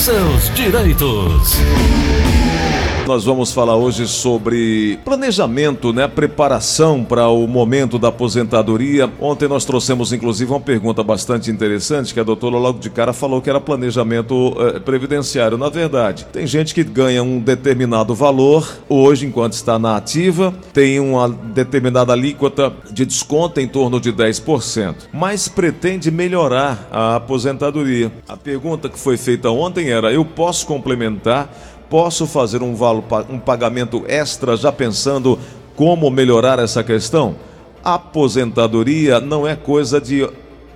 seus direitos. Nós vamos falar hoje sobre planejamento, né? Preparação para o momento da aposentadoria. Ontem nós trouxemos, inclusive, uma pergunta bastante interessante que a doutora logo de cara falou que era planejamento eh, previdenciário. Na verdade, tem gente que ganha um determinado valor hoje, enquanto está na ativa, tem uma determinada alíquota de desconto em torno de 10%, mas pretende melhorar a aposentadoria. A pergunta que foi feita ontem era: eu posso complementar Posso fazer um, valo, um pagamento extra já pensando como melhorar essa questão? Aposentadoria não é coisa de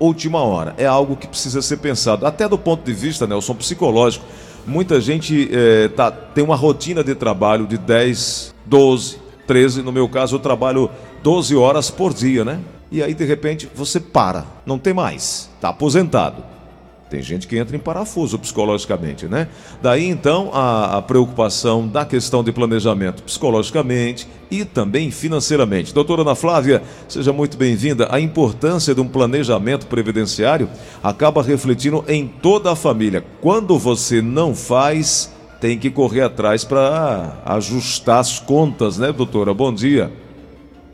última hora, é algo que precisa ser pensado, até do ponto de vista, Nelson, psicológico. Muita gente é, tá, tem uma rotina de trabalho de 10, 12, 13, no meu caso eu trabalho 12 horas por dia, né? E aí de repente você para, não tem mais, está aposentado. Tem gente que entra em parafuso psicologicamente, né? Daí então a, a, preocupação da questão de planejamento psicologicamente e também financeiramente. Doutora Ana Flávia, seja muito bem-vinda. A importância de um planejamento previdenciário acaba refletindo em toda a família. Quando você não faz, tem que correr atrás para ajustar as contas, né, doutora? Bom dia.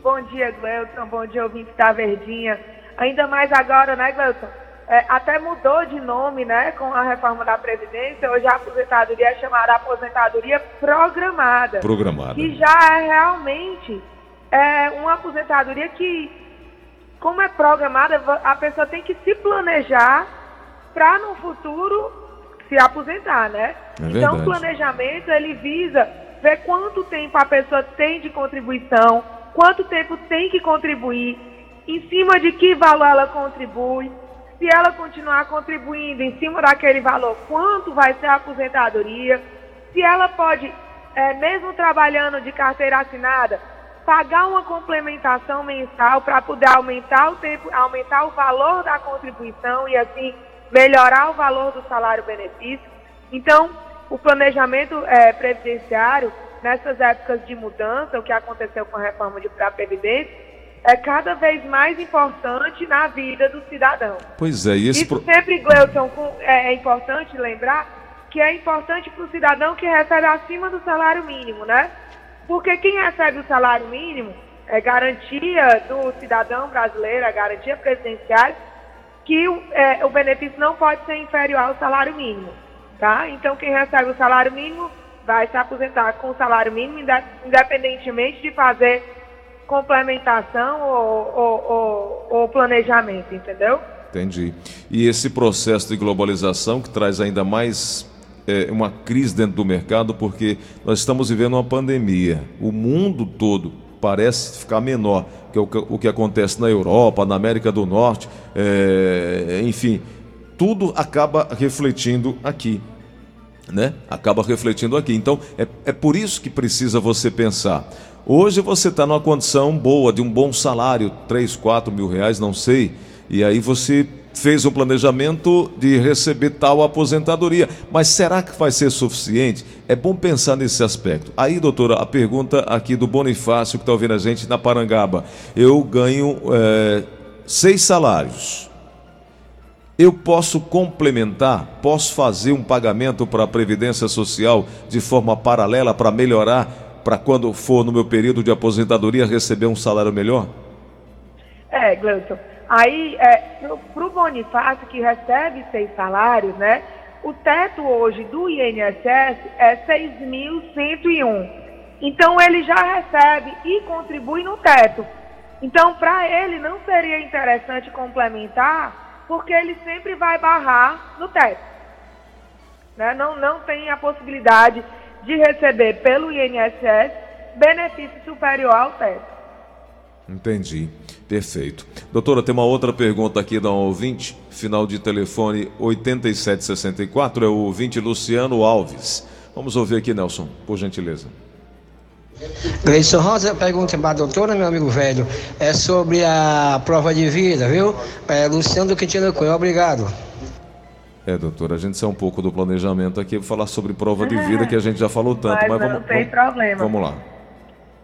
Bom dia, Gleuton. Bom dia, ouvinte da Verdinha. Ainda mais agora, né, Gleuton? É, até mudou de nome, né, com a reforma da Previdência. Hoje a aposentadoria é chamada aposentadoria programada. Programada. Que já é realmente é, uma aposentadoria que, como é programada, a pessoa tem que se planejar para no futuro se aposentar, né? É então o planejamento ele visa ver quanto tempo a pessoa tem de contribuição, quanto tempo tem que contribuir, em cima de que valor ela contribui se ela continuar contribuindo em cima daquele valor, quanto vai ser a aposentadoria, se ela pode, é, mesmo trabalhando de carteira assinada, pagar uma complementação mensal para poder aumentar o tempo, aumentar o valor da contribuição e assim melhorar o valor do salário-benefício. Então, o planejamento é, previdenciário, nessas épocas de mudança, o que aconteceu com a reforma de Previdência, é cada vez mais importante na vida do cidadão. Pois é, e esse... Isso sempre, Gleuton, é, é importante lembrar que é importante para o cidadão que recebe acima do salário mínimo, né? Porque quem recebe o salário mínimo é garantia do cidadão brasileiro, é garantia presidencial, que o, é, o benefício não pode ser inferior ao salário mínimo, tá? Então, quem recebe o salário mínimo vai se aposentar com o salário mínimo, independentemente de fazer complementação ou, planejamento, entendeu? Entendi. E esse processo de globalização que traz ainda mais é, uma crise dentro do mercado, porque nós estamos vivendo uma pandemia. O mundo todo parece ficar menor que o, o que acontece na Europa, na América do Norte, é, enfim, tudo acaba refletindo aqui. Né? Acaba refletindo aqui. Então, é, é por isso que precisa você pensar. Hoje você está numa condição boa, de um bom salário, 3, 4 mil reais, não sei. E aí você fez um planejamento de receber tal aposentadoria. Mas será que vai ser suficiente? É bom pensar nesse aspecto. Aí, doutora, a pergunta aqui do Bonifácio, que está ouvindo a gente na Parangaba. Eu ganho é, seis salários. Eu posso complementar, posso fazer um pagamento para a Previdência Social de forma paralela para melhorar para quando for no meu período de aposentadoria receber um salário melhor? É, Gleuton. Aí, é, para o Bonifácio, que recebe seis salários, né? O teto hoje do INSS é 6.101. Então, ele já recebe e contribui no teto. Então, para ele, não seria interessante complementar, porque ele sempre vai barrar no teto. Né? Não, não tem a possibilidade de receber pelo INSS benefício superior ao teto. Entendi. Perfeito. Doutora, tem uma outra pergunta aqui da um ouvinte, final de telefone 8764, é o ouvinte Luciano Alves. Vamos ouvir aqui, Nelson, por gentileza. Gleison Rosa, pergunta para a doutora, meu amigo velho, é sobre a prova de vida, viu? É, Luciano do Quintino Cunha, obrigado. É, doutora, a gente sai um pouco do planejamento aqui para falar sobre prova de vida, que a gente já falou tanto, mas, mas vamos, não tem vamos, problema. Vamos lá.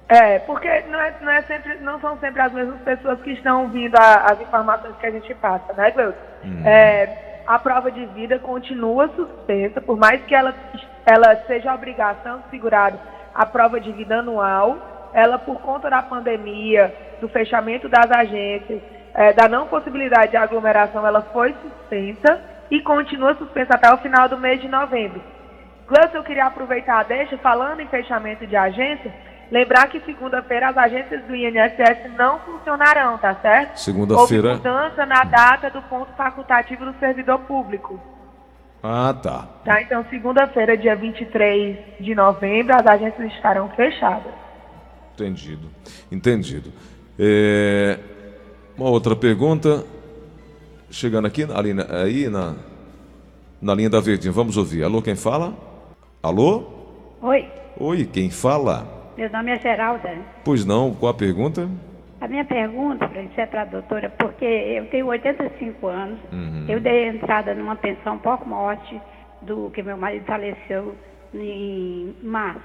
É, porque não, é, não, é sempre, não são sempre as mesmas pessoas que estão ouvindo a, as informações que a gente passa, né, Gleuton? Hum. É, a prova de vida continua suspensa, por mais que ela, ela seja obrigação do segurado a prova de vida anual, ela, por conta da pandemia, do fechamento das agências, é, da não possibilidade de aglomeração, ela foi suspensa e continua suspensa até o final do mês de novembro. Gleison, eu queria aproveitar a deixa, falando em fechamento de agência, lembrar que segunda-feira as agências do INSS não funcionarão, tá certo? Segunda-feira. Houve mudança na data do ponto facultativo do servidor público. Ah, tá. Tá, então segunda-feira, dia 23 de novembro, as agências estarão fechadas. Entendido. Entendido. É... Uma outra pergunta. Chegando aqui, ali, aí na, na linha da Verdinha. Vamos ouvir. Alô, quem fala? Alô? Oi, Oi, quem fala? meu nome é Geralda. Pois não, qual a pergunta? A minha pergunta para isso é para a doutora, porque eu tenho 85 anos, eu dei entrada numa pensão por morte do que meu marido faleceu em março.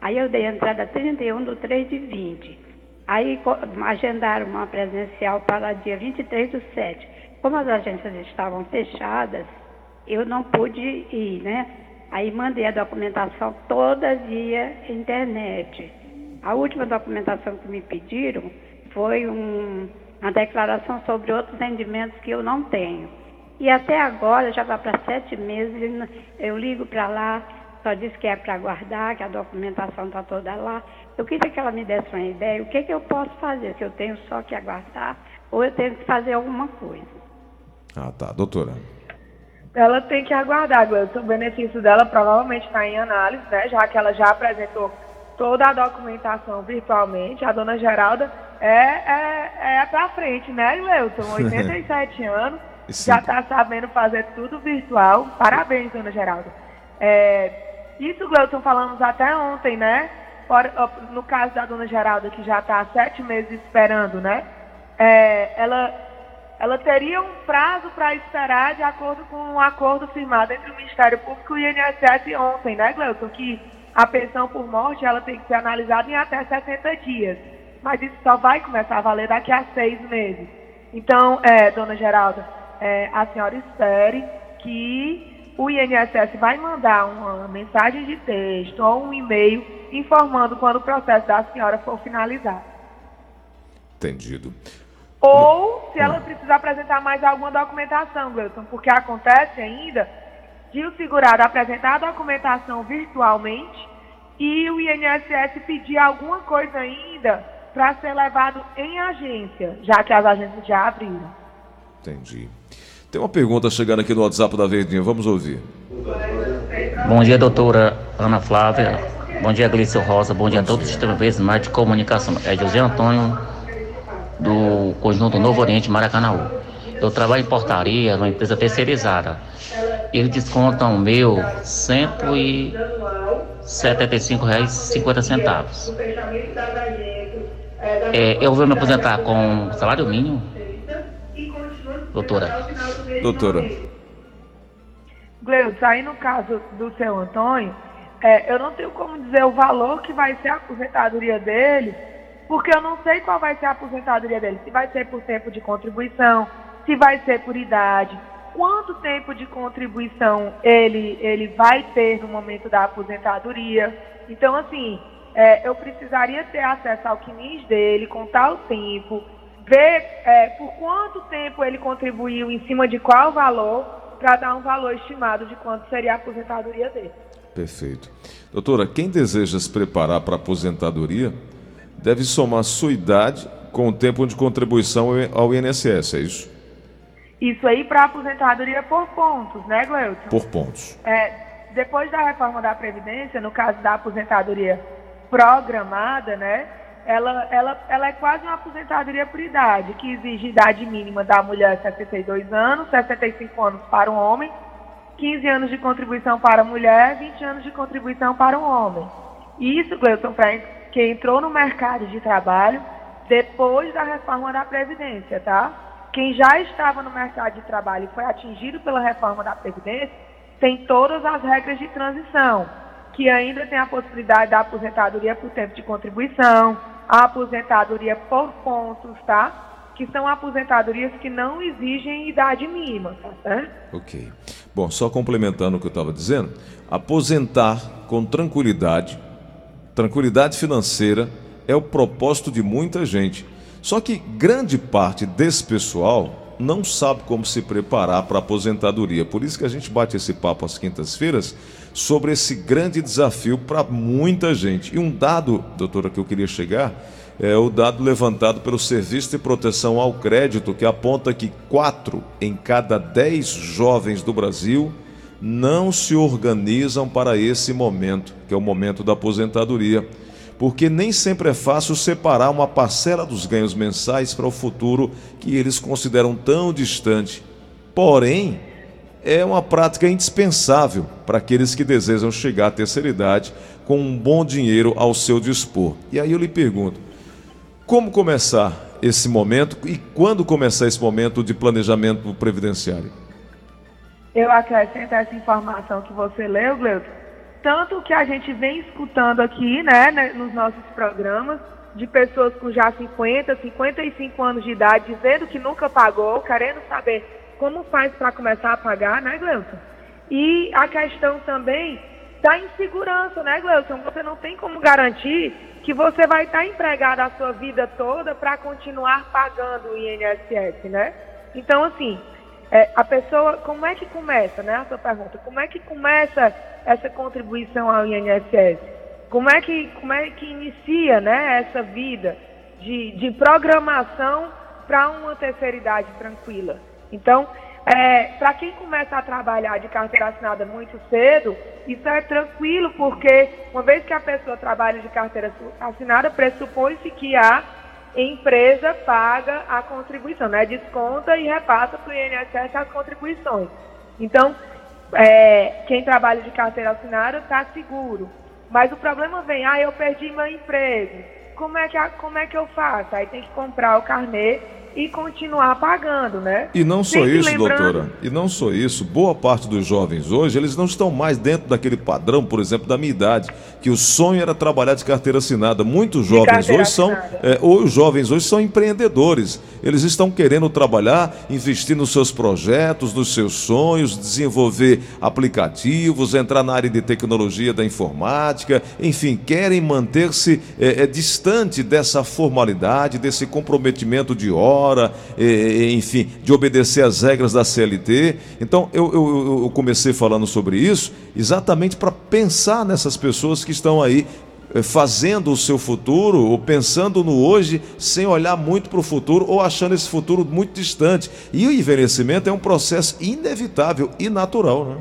Aí eu dei entrada 31 do 3 de 20. Aí agendaram uma presencial para dia 23 do 7. Como as agências estavam fechadas, eu não pude ir, né? Aí mandei a documentação toda via internet. A última documentação que me pediram foi um- uma declaração sobre outros rendimentos que eu não tenho. E até agora, já vai para sete meses, eu ligo para lá, só diz que é para aguardar, que a documentação está toda lá. Eu queria que ela me desse uma ideia, o que, que eu posso fazer, se eu tenho só que aguardar ou eu tenho que fazer alguma coisa. Ah, tá. Doutora. Ela tem que aguardar, Gleison. O benefício dela provavelmente está em análise, né? Já que ela já apresentou toda a documentação virtualmente. A dona Geralda é, é, é pra frente, né, Gleuton? 87 anos, Sim. já está sabendo fazer tudo virtual. Parabéns, dona Geralda. É, isso, Gleuton, falamos até ontem, né? No caso da dona Geralda, que já está há sete meses esperando, né? É, ela ela teria um prazo para esperar de acordo com um acordo firmado entre o Ministério Público e o INSS ontem, né, Gleuton? Que a pensão por morte ela tem que ser analisada em até 60 dias. Mas isso só vai começar a valer daqui a seis meses. Então, é, dona Geralda, é, a senhora espere que o INSS vai mandar uma mensagem de texto ou um e-mail informando quando o processo da senhora for finalizado. Entendido. Ou se ela precisar apresentar mais alguma documentação, Gleuton, porque acontece ainda de o segurado apresentar a documentação virtualmente e o INSS pedir alguma coisa ainda para ser levado em agência, já que as agências já abriram. Entendi. Tem uma pergunta chegando aqui no WhatsApp da Verdinha. Vamos ouvir. Bom dia, doutora Ana Flávia. Bom dia, Glício Rosa. Bom dia a todos os sistemas mais de comunicação. É José Antônio, do Conjunto Novo Oriente, Maracanã. Eu trabalho em portaria numa empresa terceirizada. Eles descontam o meu R$ 175,50. É, eu vou me aposentar com salário mínimo? Doutora. Doutora. Gleuton, aí no caso do seu Antônio, é, eu não tenho como dizer o valor que vai ser a aposentadoria dele, porque eu não sei qual vai ser a aposentadoria dele. Se vai ser por tempo de contribuição, se vai ser por idade, quanto tempo de contribuição ele, ele vai ter no momento da aposentadoria. Então, assim, é, eu precisaria ter acesso ao CNIS dele, contar o tempo, ver é, por quanto tempo ele contribuiu, em cima de qual valor, para dar um valor estimado de quanto seria a aposentadoria dele. Perfeito. Doutora, quem deseja se preparar para a aposentadoria deve somar sua idade com o tempo de contribuição ao INSS, é isso? Isso aí para aposentadoria por pontos, né, Gleuton? Por pontos. É, depois da reforma da Previdência, no caso da aposentadoria programada, né? Ela, ela, ela é quase uma aposentadoria por idade, que exige idade mínima da mulher 62 anos, 65 anos para um homem, 15 anos de contribuição para a mulher, 20 anos de contribuição para um homem. Isso, Gleuton, para quem entrou no mercado de trabalho depois da reforma da Previdência, tá? Quem já estava no mercado de trabalho e foi atingido pela reforma da Previdência, tem todas as regras de transição, que ainda tem a possibilidade da aposentadoria por tempo de contribuição, a aposentadoria por pontos, tá? que são aposentadorias que não exigem idade mínima, tá? Ok. Bom, só complementando o que eu estava dizendo, aposentar com tranquilidade, tranquilidade financeira, é o propósito de muita gente. Só que grande parte desse pessoal não sabe como se preparar para a aposentadoria. Por isso que a gente bate esse papo às quintas-feiras sobre esse grande desafio para muita gente. E um dado, doutora, que eu queria chegar é o dado levantado pelo Serviço de Proteção ao Crédito, que aponta que quatro em cada dez jovens do Brasil não se organizam para esse momento, que é o momento da aposentadoria porque nem sempre é fácil separar uma parcela dos ganhos mensais para o futuro que eles consideram tão distante. Porém, é uma prática indispensável para aqueles que desejam chegar à terceira idade com um bom dinheiro ao seu dispor. E aí eu lhe pergunto: como começar esse momento e quando começar esse momento de planejamento previdenciário? Eu acrescento essa informação que você leu, Gleuton, tanto que a gente vem escutando aqui, né, né, nos nossos programas, de pessoas com já 50, 55 anos de idade, dizendo que nunca pagou, querendo saber como faz para começar a pagar, né, Gleuton? E a questão também da insegurança, né, Gleuton? Você não tem como garantir que você vai estar empregado a sua vida toda para continuar pagando o INSS, né? Então, assim, é, a pessoa, como é que começa, né, a sua pergunta? Como é que começa essa contribuição ao INSS? Como é que, como é que inicia né, essa vida de, de programação para uma terceira idade tranquila? Então, é, para quem começa a trabalhar de carteira assinada muito cedo, isso é tranquilo, porque uma vez que a pessoa trabalha de carteira assinada, pressupõe-se que a empresa paga a contribuição, né? desconta e repassa para o INSS as contribuições. Então, é, quem trabalha de carteira assinada está seguro. Mas o problema vem, ah, eu perdi meu emprego. Como é que, como é que eu faço? Aí tem que comprar o carnê e continuar pagando, né? E não só Sempre isso, lembrando... doutora, e não só isso, boa parte dos jovens hoje, eles não estão mais dentro daquele padrão, por exemplo, da minha idade, que o sonho era trabalhar de carteira assinada. Muitos jovens hoje são, é, os jovens hoje são empreendedores. Eles estão querendo trabalhar, investir nos seus projetos, nos seus sonhos, desenvolver aplicativos, entrar na área de tecnologia da informática, enfim, querem manter-se é, é, distante dessa formalidade, desse comprometimento de obra hora, enfim, de obedecer às regras da CLT. Então, eu, eu, eu comecei falando sobre isso exatamente para pensar nessas pessoas que estão aí eh, fazendo o seu futuro ou pensando no hoje sem olhar muito para o futuro ou achando esse futuro muito distante. E o envelhecimento é um processo inevitável e natural, né?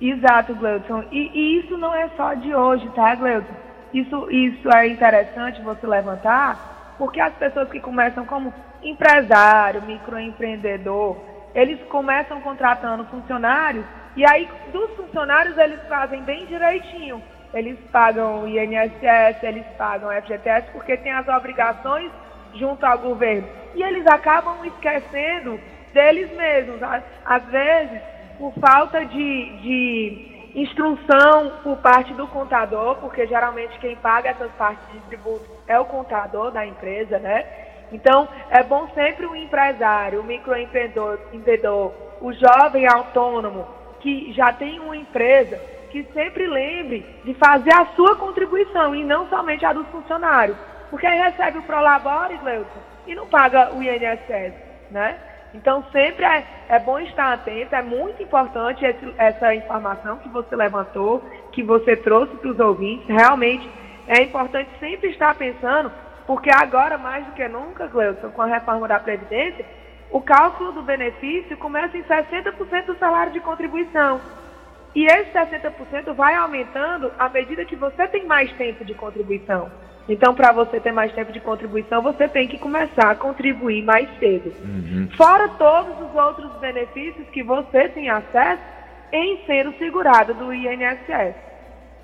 Exato, Gleudson. E, e, isso não é só de hoje, tá, Gleudson? Isso, isso é interessante você levantar, porque as pessoas que começam como empresário, microempreendedor, eles começam contratando funcionários e aí dos funcionários eles fazem bem direitinho. Eles pagam o INSS, eles pagam FGTS porque tem as obrigações junto ao governo. E eles acabam esquecendo deles mesmos. Às vezes, por falta de, de instrução por parte do contador, porque geralmente quem paga essas partes de tributo é o contador da empresa, né? Então, é bom sempre o empresário, o microempreendedor, empreendedor, o jovem autônomo que já tem uma empresa, que sempre lembre de fazer a sua contribuição e não somente a dos funcionários. Porque aí recebe o Prolabore, Gleuton, e não paga o INSS, né? Então, sempre é, é bom estar atento, é muito importante esse, essa informação que você levantou, que você trouxe para os ouvintes. Realmente é importante sempre estar pensando, porque agora, mais do que nunca, Cleuson, com a reforma da Previdência, o cálculo do benefício começa em 60% do salário de contribuição. E esse 60% vai aumentando à medida que você tem mais tempo de contribuição. Então, para você ter mais tempo de contribuição, você tem que começar a contribuir mais cedo. Uhum. Fora todos os outros benefícios que você tem acesso em ser o segurado do INSS.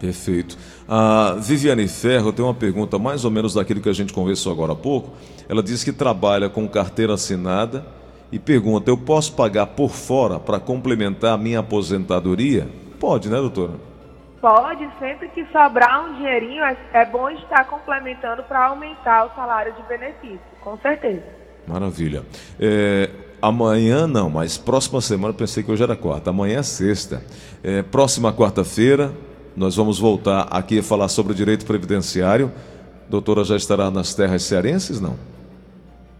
Perfeito. A Viviane Ferro tem uma pergunta mais ou menos daquilo que a gente conversou agora há pouco. Ela diz que trabalha com carteira assinada e pergunta: eu posso pagar por fora para complementar a minha aposentadoria? Pode, né, doutora? Pode, sempre que sobrar um dinheirinho, é, é bom estar complementando para aumentar o salário de benefício, com certeza. Maravilha. É, amanhã não, mas próxima semana, pensei que hoje era quarta, amanhã é sexta. É, próxima quarta-feira, nós vamos voltar aqui a falar sobre o direito previdenciário. doutora já estará nas terras cearenses, não?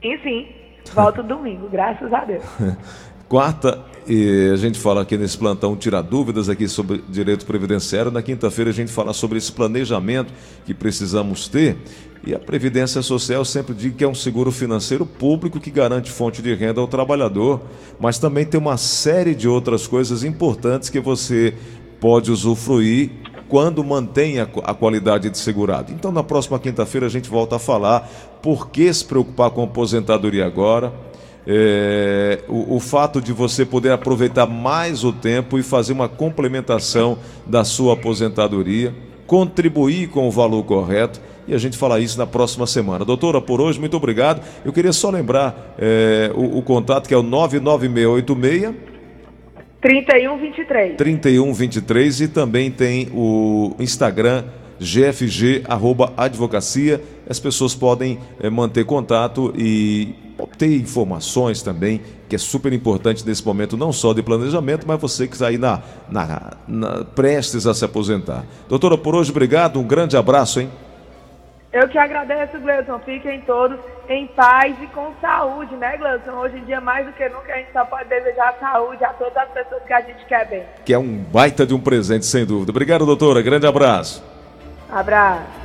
Sim, sim. Volto domingo, graças a Deus. Quarta, e a gente fala aqui nesse plantão, tirar dúvidas aqui sobre direito previdenciário. Na quinta-feira a gente fala sobre esse planejamento que precisamos ter. E a Previdência Social sempre digo que é um seguro financeiro público que garante fonte de renda ao trabalhador, mas também tem uma série de outras coisas importantes que você pode usufruir quando mantém a, qualidade de segurado. Então, na próxima quinta-feira, a gente volta a falar por que se preocupar com a aposentadoria agora é, o, o, fato de você poder aproveitar mais o tempo e fazer uma complementação da sua aposentadoria, contribuir com o valor correto. E a gente fala isso na próxima semana. Doutora, por hoje, muito obrigado. Eu queria só lembrar é, o, o, contato que é o 99686 3123. 3123 e também tem o Instagram gfg advocacia. As pessoas podem é, manter contato e obter informações também, que é super importante nesse momento, não só de planejamento, mas você que está aí na, na, na, prestes a se aposentar. Doutora, por hoje, obrigado, um grande abraço, hein? Eu que agradeço, Gleison. Fiquem todos em paz e com saúde, né, Gleison? Hoje em dia, mais do que nunca, a gente só pode desejar saúde a todas as pessoas que a gente quer bem. Que é um baita de um presente, sem dúvida. Obrigado, doutora. Grande abraço. Abraço.